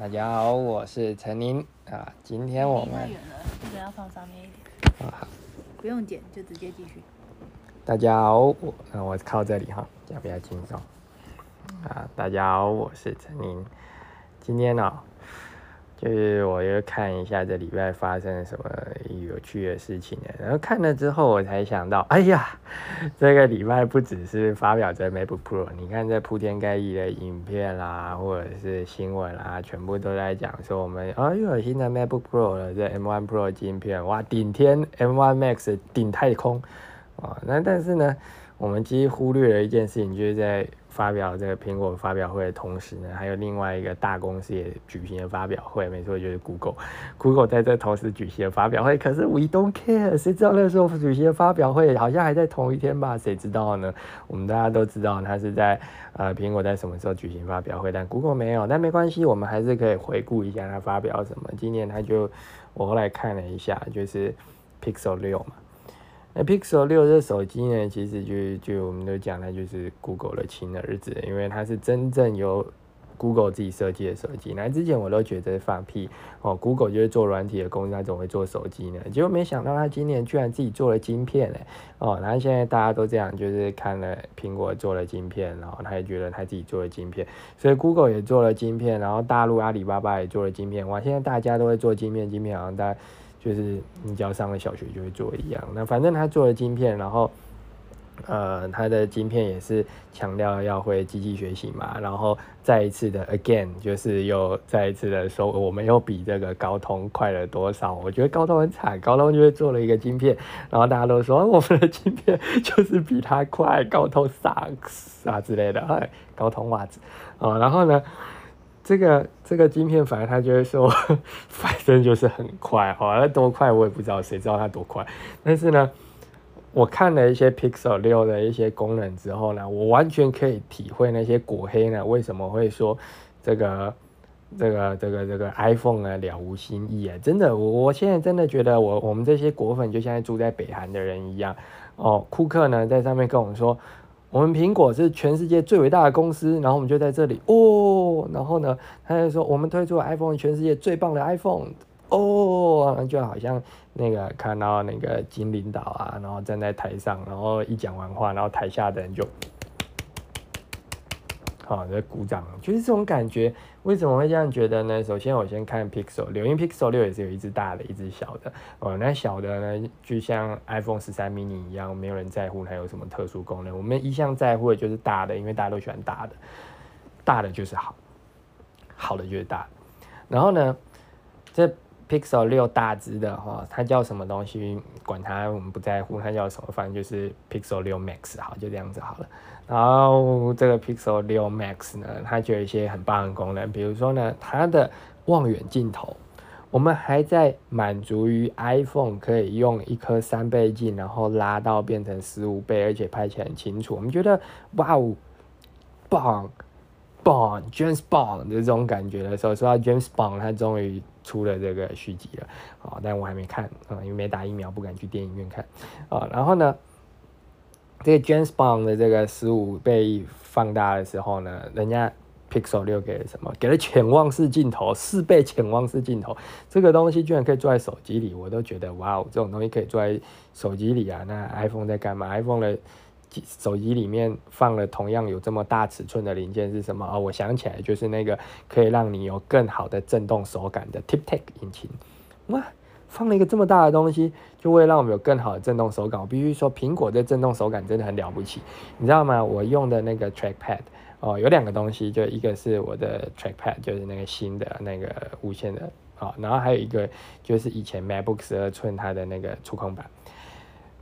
大家好，我是陈宁啊。今天我们太远了，这个要放上面一点。啊，好不用剪，就直接继续。大家好，我那我靠这里哈，这样比较轻松啊。大家好，我是陈宁。今天呢、就是我又看一下这礼拜发生了什么有趣的事情？然后看了之后，我才想到，哎呀，这个礼拜不只是发表这 MacBook Pro，你看这铺天盖地的影片啦，或者是新闻啦，全部都在讲说我们啊又有新的 MacBook Pro 了，这 M1 Pro 晶片，哇，顶天 M1 Max 顶太空啊！那但是呢，我们其实忽略了一件事情，就是在发表这个苹果发表会的同时呢，还有另外一个大公司也举行了发表会，没错，就是 Google。Google 在这同时举行了发表会，可是 We don't care，谁知道那时候举行的发表会好像还在同一天吧？谁知道呢？我们大家都知道它是在呃苹果在什么时候举行发表会，但 Google 没有，但没关系，我们还是可以回顾一下它发表什么。今年它就我后来看了一下，就是 Pixel 六嘛。那 Pixel 六这手机呢，其实就就我们都讲它就是 Google 的亲儿子，因为它是真正由 Google 自己设计的手机。那之前我都觉得放屁哦，Google 就是做软体的公司，它总会做手机呢。结果没想到它今年居然自己做了晶片嘞哦，然后现在大家都这样，就是看了苹果做了晶片，然后他也觉得他自己做了晶片，所以 Google 也做了晶片，然后大陆阿里巴巴也做了晶片，哇，现在大家都会做晶片，晶片好像大家。就是你只要上了小学就会做一样。那反正他做了晶片，然后呃，他的晶片也是强调要会机器学习嘛，然后再一次的 again，就是又再一次的说我们又比这个高通快了多少？我觉得高通很惨，高通就是做了一个晶片，然后大家都说我们的晶片就是比它快，高通 sucks 啊之类的，哎，高通袜子啊，然后呢？这个这个晶片，反正他就会说，反正就是很快哦，那多快我也不知道，谁知道它多快？但是呢，我看了一些 Pixel 六的一些功能之后呢，我完全可以体会那些果黑呢为什么会说这个这个这个这个 iPhone 呢了无新意啊！真的，我我现在真的觉得我我们这些果粉就像住在北韩的人一样哦。库克呢在上面跟我们说。我们苹果是全世界最伟大的公司，然后我们就在这里哦，然后呢，他就说我们推出 iPhone，全世界最棒的 iPhone 哦，就好像那个看到那个金领导啊，然后站在台上，然后一讲完话，然后台下的人就，好在鼓掌，就是这种感觉。为什么会这样觉得呢？首先我先看 Pixel 六，因为 Pixel 六也是有一只大的，一只小的。哦，那小的呢，就像 iPhone 十三 mini 一样，没有人在乎它有什么特殊功能。我们一向在乎的就是大的，因为大家都喜欢大的，大的就是好，好的就是大。然后呢，这 Pixel 六大只的哈，它叫什么东西？管它，我们不在乎它叫什么，反正就是 Pixel 六 Max 好，就这样子好了。然后这个 Pixel 六 Max 呢，它就有一些很棒的功能，比如说呢，它的望远镜头，我们还在满足于 iPhone 可以用一颗三倍镜，然后拉到变成十五倍，而且拍起来很清楚。我们觉得哇哦，棒棒 James Bond 的这种感觉的时候，说到 James Bond，他终于出了这个续集了啊，但我还没看啊，因为没打疫苗，不敢去电影院看啊。然后呢？这个 James Bond 的这个十五倍放大的时候呢，人家 Pixel 六给了什么？给了潜望式镜头，四倍潜望式镜头。这个东西居然可以坐在手机里，我都觉得哇哦，这种东西可以坐在手机里啊！那 iPhone 在干嘛？iPhone 的手机里面放了同样有这么大尺寸的零件是什么？哦，我想起来，就是那个可以让你有更好的震动手感的 TipTech 引擎。哇！放了一个这么大的东西，就为了让我们有更好的震动手感。我必须说，苹果的震动手感真的很了不起，你知道吗？我用的那个 Trackpad 哦，有两个东西，就一个是我的 Trackpad，就是那个新的那个无线的啊，然后还有一个就是以前 MacBook 十二寸它的那个触控板。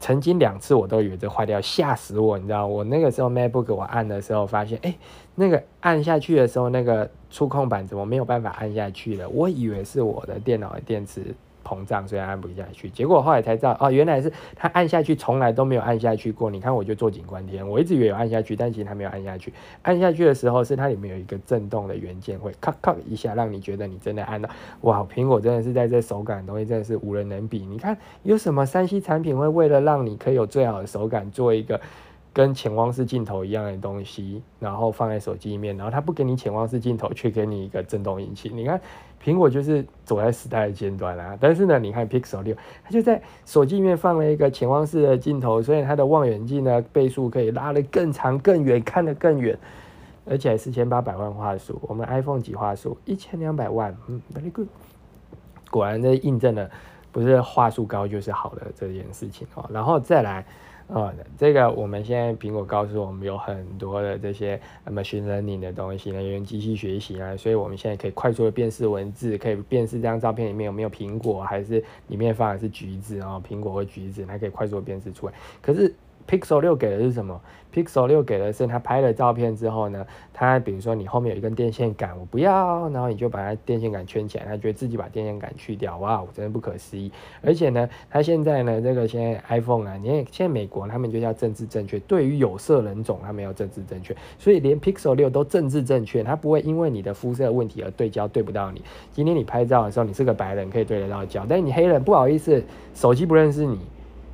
曾经两次我都以为这坏掉，吓死我！你知道，我那个时候 MacBook 我按的时候发现，哎，那个按下去的时候，那个触控板怎么没有办法按下去了？我以为是我的电脑的电池。膨胀，所以按不下去。结果后来才知道，哦，原来是它按下去从来都没有按下去过。你看，我就坐井观天，我一直以为有按下去，但其实它没有按下去。按下去的时候，是它里面有一个震动的元件，会咔咔一下，让你觉得你真的按到。哇，苹果真的是在这手感的东西真的是无人能比。你看，有什么三 C 产品会为了让你可以有最好的手感，做一个跟潜望式镜头一样的东西，然后放在手机里面，然后它不给你潜望式镜头，却给你一个震动引擎。你看，苹果就是走在时代的尖端啊。但是呢，你看 Pixel 六，它就在手机里面放了一个潜望式的镜头，所以它的望远镜呢倍数可以拉得更长、更远，看得更远，而且还四千八百万画素。我们 iPhone 几画素？一千两百万。嗯，very good。果然这印证了，不是话术高就是好的这件事情哦。然后再来。呃，这个我们现在苹果告诉我们有很多的这些 machine learning 的东西，人员机器学习啊，所以我们现在可以快速的辨识文字，可以辨识这张照片里面有没有苹果，还是里面放的是橘子啊，苹果和橘子，它可以快速的辨识出来。可是 Pixel 六给的是什么？Pixel 六给的是他拍了照片之后呢，他比如说你后面有一根电线杆，我不要，然后你就把它电线杆圈起来，他觉得自己把电线杆去掉，哇，我真的不可思议。而且呢，他现在呢，这个现在 iPhone 啊，你看现在美国他们就叫政治正确，对于有色人种他们要政治正确，所以连 Pixel 六都政治正确，它不会因为你的肤色问题而对焦对不到你。今天你拍照的时候，你是个白人可以对得到焦，但是你黑人不好意思，手机不认识你。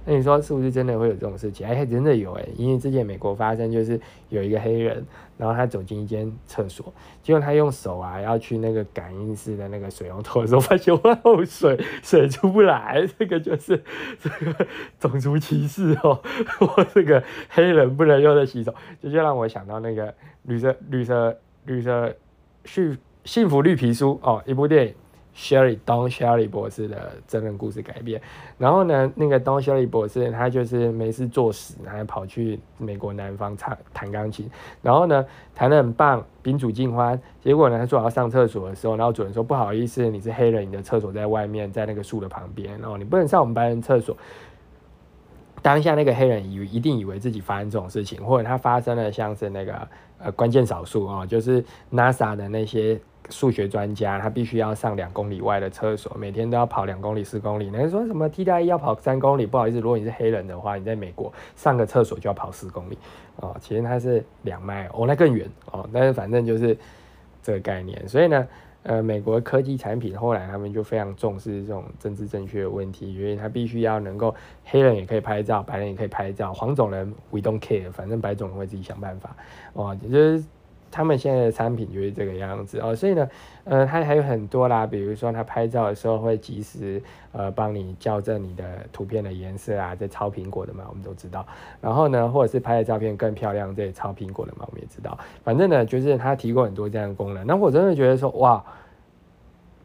那你说是不是真的会有这种事情？哎，真的有哎，因为之前美国发生就是有一个黑人，然后他走进一间厕所，结果他用手啊要去那个感应式的那个水龙头的时候，发现哇哦，水水出不来，这个就是这个种族歧视哦，我这个黑人不能用的洗手，这就让我想到那个绿色绿色绿色幸幸福绿皮书哦，一部电影。Sherry Don Sherry 博士的真人故事改编，然后呢，那个 Don Sherry 博士他就是没事做死，还跑去美国南方唱弹钢琴，然后呢弹得很棒，宾主尽欢。结果呢，他说要上厕所的时候，然后主人说不好意思，你是黑人，你的厕所在外面，在那个树的旁边，然后你不能上我们白人厕所。当下那个黑人以一定以为自己发生这种事情，或者他发生了像是那个呃关键少数哦，就是 NASA 的那些。数学专家，他必须要上两公里外的厕所，每天都要跑两公里、四公里。那说什么 T 大一要跑三公里？不好意思，如果你是黑人的话，你在美国上个厕所就要跑四公里哦。其实它是两迈哦，那更远哦。但是反正就是这个概念。所以呢，呃，美国科技产品后来他们就非常重视这种政治正确的问题，因为他必须要能够黑人也可以拍照，白人也可以拍照，黄种人 we don't care，反正白种人会自己想办法哦，就是。他们现在的产品就是这个样子哦，所以呢，呃，它还有很多啦，比如说它拍照的时候会及时呃帮你校正你的图片的颜色啊，这超苹果的嘛，我们都知道。然后呢，或者是拍的照片更漂亮，这也超苹果的嘛，我们也知道。反正呢，就是它提供很多这样的功能。那我真的觉得说，哇！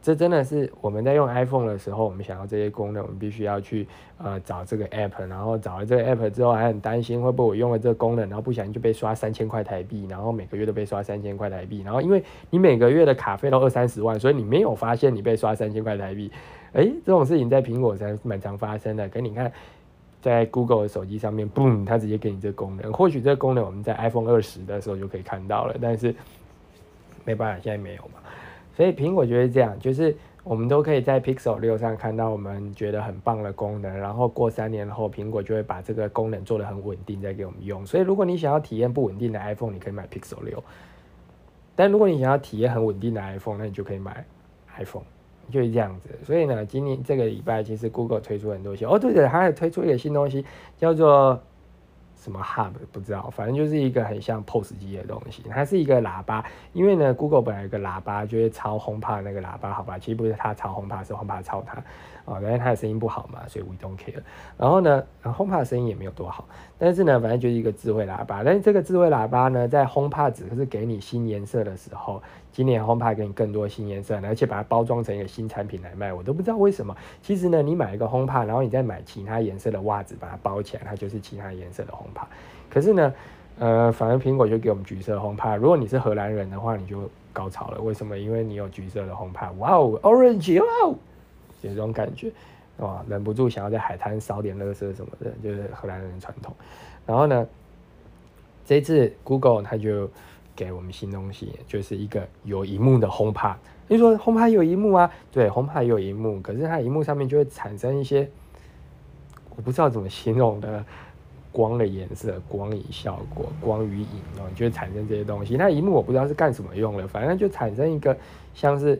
这真的是我们在用 iPhone 的时候，我们想要这些功能，我们必须要去呃找这个 App，然后找了这个 App 之后，还很担心会不会我用了这个功能，然后不小心就被刷三千块台币，然后每个月都被刷三千块台币，然后因为你每个月的卡费都二三十万，所以你没有发现你被刷三千块台币。哎，这种事情在苹果才蛮常发生的。可你看，在 Google 的手机上面，boom，它直接给你这个功能。或许这个功能我们在 iPhone 二十的时候就可以看到了，但是没办法，现在没有嘛。所以苹果就是这样，就是我们都可以在 Pixel 六上看到我们觉得很棒的功能，然后过三年后，苹果就会把这个功能做得很稳定，再给我们用。所以如果你想要体验不稳定的 iPhone，你可以买 Pixel 六；但如果你想要体验很稳定的 iPhone，那你就可以买 iPhone，就是这样子。所以呢，今年这个礼拜其实 Google 推出很多新哦，对对，它还推出一个新东西，叫做。什么 hub 不知道，反正就是一个很像 POS 机的东西，它是一个喇叭。因为呢，Google 本来有个喇叭，就是超 HomePod 那个喇叭，好吧，其实不是它超 HomePod，是 HomePod 超它。哦，因为它的声音不好嘛，所以 we don't care。然后呢，HomePod 的声音也没有多好，但是呢，反正就是一个智慧喇叭。但是这个智慧喇叭呢，在 HomePod 只是给你新颜色的时候，今年 HomePod 给你更多新颜色，而且把它包装成一个新产品来卖，我都不知道为什么。其实呢，你买一个 HomePod，然后你再买其他颜色的袜子把它包起来，它就是其他颜色的 HomePod。可是呢，呃，反正苹果就给我们橘色 HomePod。如果你是荷兰人的话，你就高潮了。为什么？因为你有橘色的 HomePod。哇哦，Orange，哇哦，有这种感觉。哇，忍不住想要在海滩烧点垃圾什么的，就是荷兰人传统。然后呢，这次 Google 它就给我们新东西，就是一个有荧幕的 HomePod。你说 HomePod 有荧幕啊？对，HomePod 有荧幕，可是它荧幕上面就会产生一些我不知道怎么形容的光的颜色、光影效果、光与影哦，就会产生这些东西。那荧幕我不知道是干什么用的，反正就产生一个。像是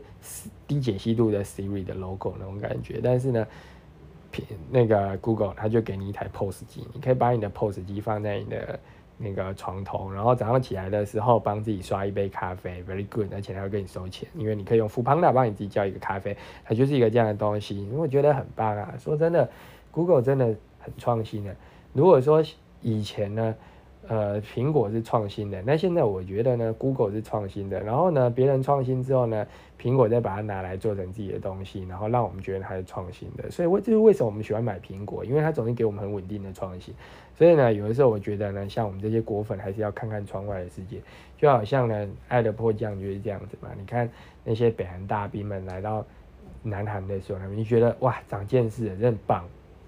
低解析度的 Siri 的 logo 那种感觉，但是呢，那个 Google 它就给你一台 POS 机，你可以把你的 POS 机放在你的那个床头，然后早上起来的时候帮自己刷一杯咖啡，very good，而且它会给你收钱，因为你可以用富邦达帮你自己叫一个咖啡，它就是一个这样的东西，我觉得很棒啊。说真的，Google 真的很创新的。如果说以前呢？呃，苹果是创新的，那现在我觉得呢，Google 是创新的。然后呢，别人创新之后呢，苹果再把它拿来做成自己的东西，然后让我们觉得它是创新的。所以，为这是为什么我们喜欢买苹果，因为它总是给我们很稳定的创新。所以呢，有的时候我觉得呢，像我们这些果粉，还是要看看窗外的世界。就好像呢，爱的迫降就是这样子嘛。你看那些北韩大兵们来到南韩的时候，他们就觉得哇，长见识了，真棒，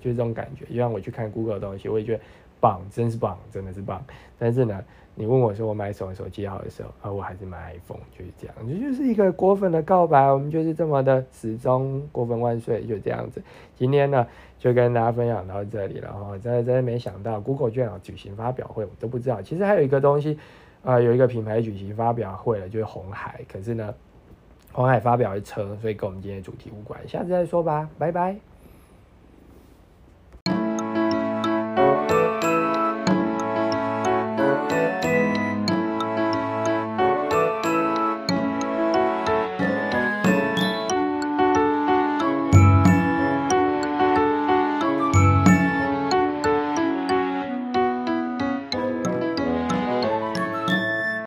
就是这种感觉。就像我去看 Google 的东西，我也觉得。棒，真是棒，真的是棒。但是呢，你问我说我买什么手机好的时候，啊，我还是买 iPhone，就是这样。这就是一个果粉的告白，我们就是这么的始终果粉万岁，就这样子。今天呢，就跟大家分享到这里了哈。真的真的没想到，Google 居然有举行发表会，我都不知道。其实还有一个东西，啊，有一个品牌举行发表会了，就是红海。可是呢，红海发表的车，所以跟我们今天的主题无关，下次再说吧，拜拜。